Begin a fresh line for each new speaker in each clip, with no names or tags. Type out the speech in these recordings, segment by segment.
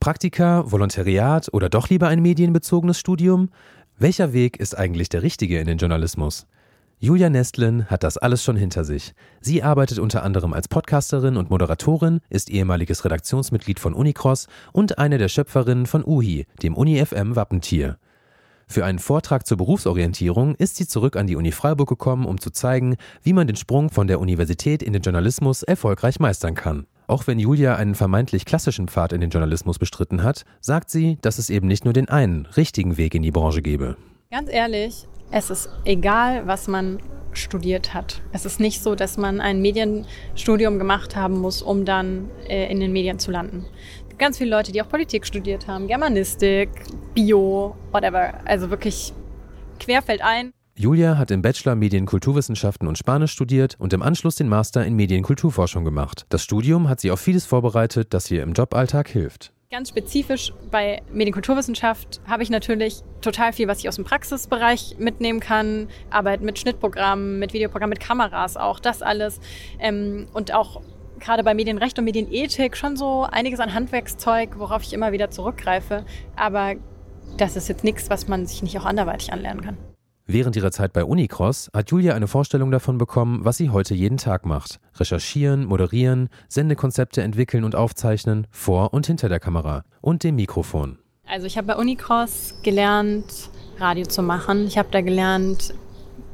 Praktika, Volontariat oder doch lieber ein medienbezogenes Studium? Welcher Weg ist eigentlich der richtige in den Journalismus? Julia Nestlin hat das alles schon hinter sich. Sie arbeitet unter anderem als Podcasterin und Moderatorin, ist ehemaliges Redaktionsmitglied von Unicross und eine der Schöpferinnen von UHI, dem UniFM Wappentier. Für einen Vortrag zur Berufsorientierung ist sie zurück an die Uni Freiburg gekommen, um zu zeigen, wie man den Sprung von der Universität in den Journalismus erfolgreich meistern kann. Auch wenn Julia einen vermeintlich klassischen Pfad in den Journalismus bestritten hat, sagt sie, dass es eben nicht nur den einen richtigen Weg in die Branche gebe.
Ganz ehrlich, es ist egal, was man studiert hat. Es ist nicht so, dass man ein Medienstudium gemacht haben muss, um dann äh, in den Medien zu landen. Ganz viele Leute, die auch Politik studiert haben, Germanistik, Bio, whatever. Also wirklich querfeld ein.
Julia hat im Bachelor Medienkulturwissenschaften und Spanisch studiert und im Anschluss den Master in Medienkulturforschung gemacht. Das Studium hat sie auf vieles vorbereitet, das ihr im Joballtag hilft.
Ganz spezifisch bei Medienkulturwissenschaft habe ich natürlich total viel, was ich aus dem Praxisbereich mitnehmen kann. Arbeit mit Schnittprogrammen, mit Videoprogrammen, mit Kameras auch, das alles. Ähm, und auch gerade bei Medienrecht und Medienethik schon so einiges an Handwerkszeug, worauf ich immer wieder zurückgreife. Aber das ist jetzt nichts, was man sich nicht auch anderweitig anlernen kann.
Während ihrer Zeit bei Unicross hat Julia eine Vorstellung davon bekommen, was sie heute jeden Tag macht. Recherchieren, moderieren, Sendekonzepte entwickeln und aufzeichnen, vor und hinter der Kamera und dem Mikrofon.
Also ich habe bei Unicross gelernt, Radio zu machen. Ich habe da gelernt,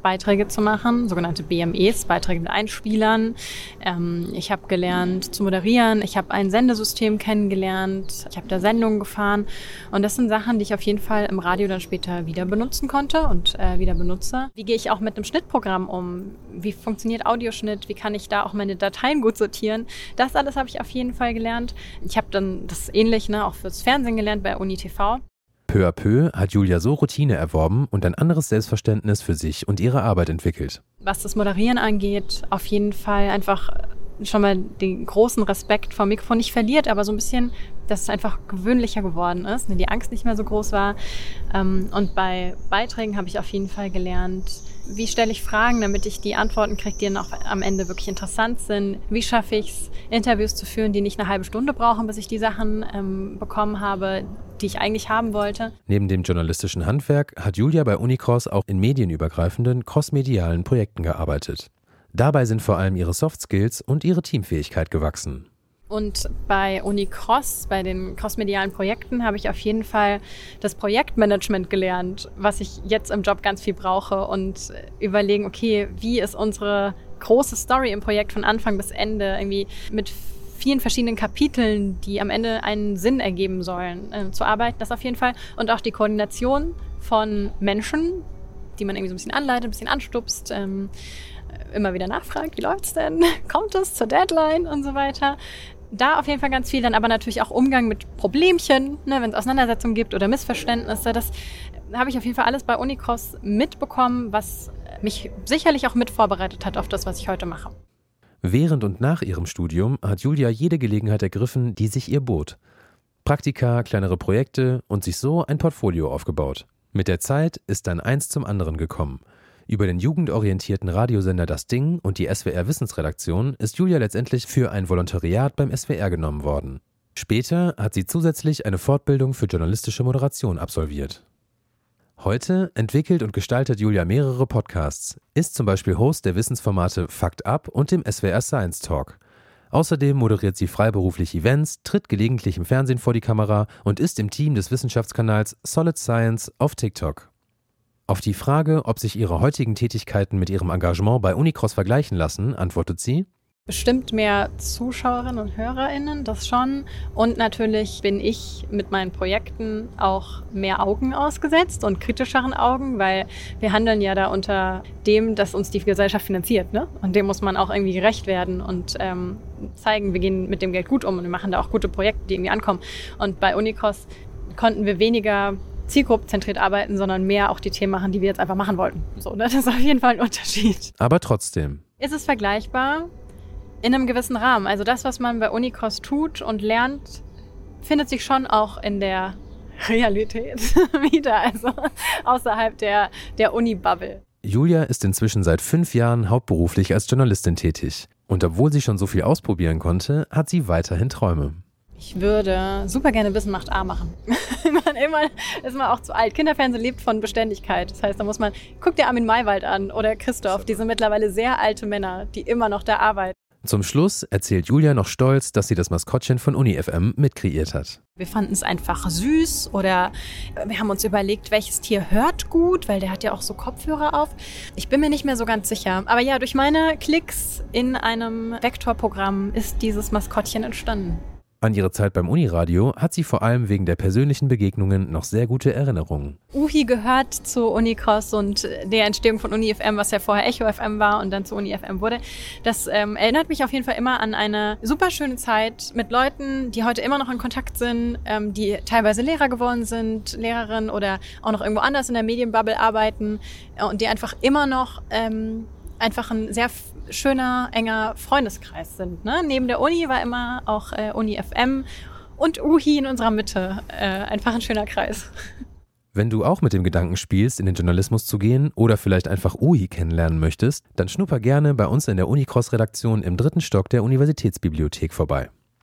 Beiträge zu machen, sogenannte BMEs, Beiträge mit Einspielern. Ähm, ich habe gelernt zu moderieren, ich habe ein Sendesystem kennengelernt, ich habe da Sendungen gefahren und das sind Sachen, die ich auf jeden Fall im Radio dann später wieder benutzen konnte und äh, wieder benutze. Wie gehe ich auch mit einem Schnittprogramm um? Wie funktioniert Audioschnitt? Wie kann ich da auch meine Dateien gut sortieren? Das alles habe ich auf jeden Fall gelernt. Ich habe dann das ähnlich ne, auch fürs Fernsehen gelernt bei Uni TV.
Peu à peu hat Julia so Routine erworben und ein anderes Selbstverständnis für sich und ihre Arbeit entwickelt.
Was das Moderieren angeht, auf jeden Fall einfach schon mal den großen Respekt vor Mikrofon nicht verliert, aber so ein bisschen, dass es einfach gewöhnlicher geworden ist, ne, die Angst nicht mehr so groß war. Ähm, und bei Beiträgen habe ich auf jeden Fall gelernt, wie stelle ich Fragen, damit ich die Antworten kriege, die dann auch am Ende wirklich interessant sind. Wie schaffe ich es, Interviews zu führen, die nicht eine halbe Stunde brauchen, bis ich die Sachen ähm, bekommen habe, die ich eigentlich haben wollte.
Neben dem journalistischen Handwerk hat Julia bei Unicross auch in medienübergreifenden crossmedialen Projekten gearbeitet. Dabei sind vor allem ihre Soft Skills und ihre Teamfähigkeit gewachsen.
Und bei Unicross, bei den crossmedialen Projekten, habe ich auf jeden Fall das Projektmanagement gelernt, was ich jetzt im Job ganz viel brauche und überlegen, okay, wie ist unsere große Story im Projekt von Anfang bis Ende irgendwie mit vielen verschiedenen Kapiteln, die am Ende einen Sinn ergeben sollen, äh, zu arbeiten, das auf jeden Fall. Und auch die Koordination von Menschen, die man irgendwie so ein bisschen anleitet, ein bisschen anstupst, ähm, immer wieder nachfragt, wie läuft's denn? Kommt es zur Deadline und so weiter. Da auf jeden Fall ganz viel, dann aber natürlich auch Umgang mit Problemchen, ne, wenn es Auseinandersetzungen gibt oder Missverständnisse. Das habe ich auf jeden Fall alles bei Unicross mitbekommen, was mich sicherlich auch mit vorbereitet hat auf das, was ich heute mache.
Während und nach ihrem Studium hat Julia jede Gelegenheit ergriffen, die sich ihr bot. Praktika, kleinere Projekte und sich so ein Portfolio aufgebaut. Mit der Zeit ist dann eins zum anderen gekommen. Über den jugendorientierten Radiosender Das Ding und die SWR Wissensredaktion ist Julia letztendlich für ein Volontariat beim SWR genommen worden. Später hat sie zusätzlich eine Fortbildung für journalistische Moderation absolviert. Heute entwickelt und gestaltet Julia mehrere Podcasts, ist zum Beispiel Host der Wissensformate Fakt Up und dem SWR Science Talk. Außerdem moderiert sie freiberuflich Events, tritt gelegentlich im Fernsehen vor die Kamera und ist im Team des Wissenschaftskanals Solid Science auf TikTok. Auf die Frage, ob sich ihre heutigen Tätigkeiten mit ihrem Engagement bei Unicross vergleichen lassen, antwortet sie,
bestimmt mehr Zuschauerinnen und HörerInnen, das schon. Und natürlich bin ich mit meinen Projekten auch mehr Augen ausgesetzt und kritischeren Augen, weil wir handeln ja da unter dem, dass uns die Gesellschaft finanziert. Ne? Und dem muss man auch irgendwie gerecht werden und ähm, zeigen, wir gehen mit dem Geld gut um und wir machen da auch gute Projekte, die irgendwie ankommen. Und bei Unicos konnten wir weniger zielgruppenzentriert arbeiten, sondern mehr auch die Themen machen, die wir jetzt einfach machen wollten. So, ne? Das ist auf jeden Fall ein Unterschied.
Aber trotzdem.
Ist es vergleichbar? In einem gewissen Rahmen. Also das, was man bei Unicos tut und lernt, findet sich schon auch in der Realität wieder, also außerhalb der, der Uni-Bubble.
Julia ist inzwischen seit fünf Jahren hauptberuflich als Journalistin tätig. Und obwohl sie schon so viel ausprobieren konnte, hat sie weiterhin Träume.
Ich würde super gerne Wissen macht A machen. man immer ist man auch zu alt. Kinderfernsehen lebt von Beständigkeit. Das heißt, da muss man, guck dir Armin Maywald an oder Christoph, die sind mittlerweile sehr alte Männer, die immer noch da arbeiten.
Zum Schluss erzählt Julia noch stolz, dass sie das Maskottchen von UniFM mitkreiert hat.
Wir fanden es einfach süß oder wir haben uns überlegt, welches Tier hört gut, weil der hat ja auch so Kopfhörer auf. Ich bin mir nicht mehr so ganz sicher. Aber ja, durch meine Klicks in einem Vektorprogramm ist dieses Maskottchen entstanden.
An ihre Zeit beim Uniradio hat sie vor allem wegen der persönlichen Begegnungen noch sehr gute Erinnerungen.
UHI gehört zu Unicross und der Entstehung von UniFM, was ja vorher Echo FM war und dann zu UniFM wurde. Das ähm, erinnert mich auf jeden Fall immer an eine super schöne Zeit mit Leuten, die heute immer noch in Kontakt sind, ähm, die teilweise Lehrer geworden sind, Lehrerin oder auch noch irgendwo anders in der Medienbubble arbeiten äh, und die einfach immer noch ähm, einfach ein sehr schöner, enger Freundeskreis sind. Ne? Neben der Uni war immer auch äh, Uni FM und UHI in unserer Mitte. Äh, einfach ein schöner Kreis.
Wenn du auch mit dem Gedanken spielst, in den Journalismus zu gehen oder vielleicht einfach UHI kennenlernen möchtest, dann schnupper gerne bei uns in der Unicross-Redaktion im dritten Stock der Universitätsbibliothek vorbei.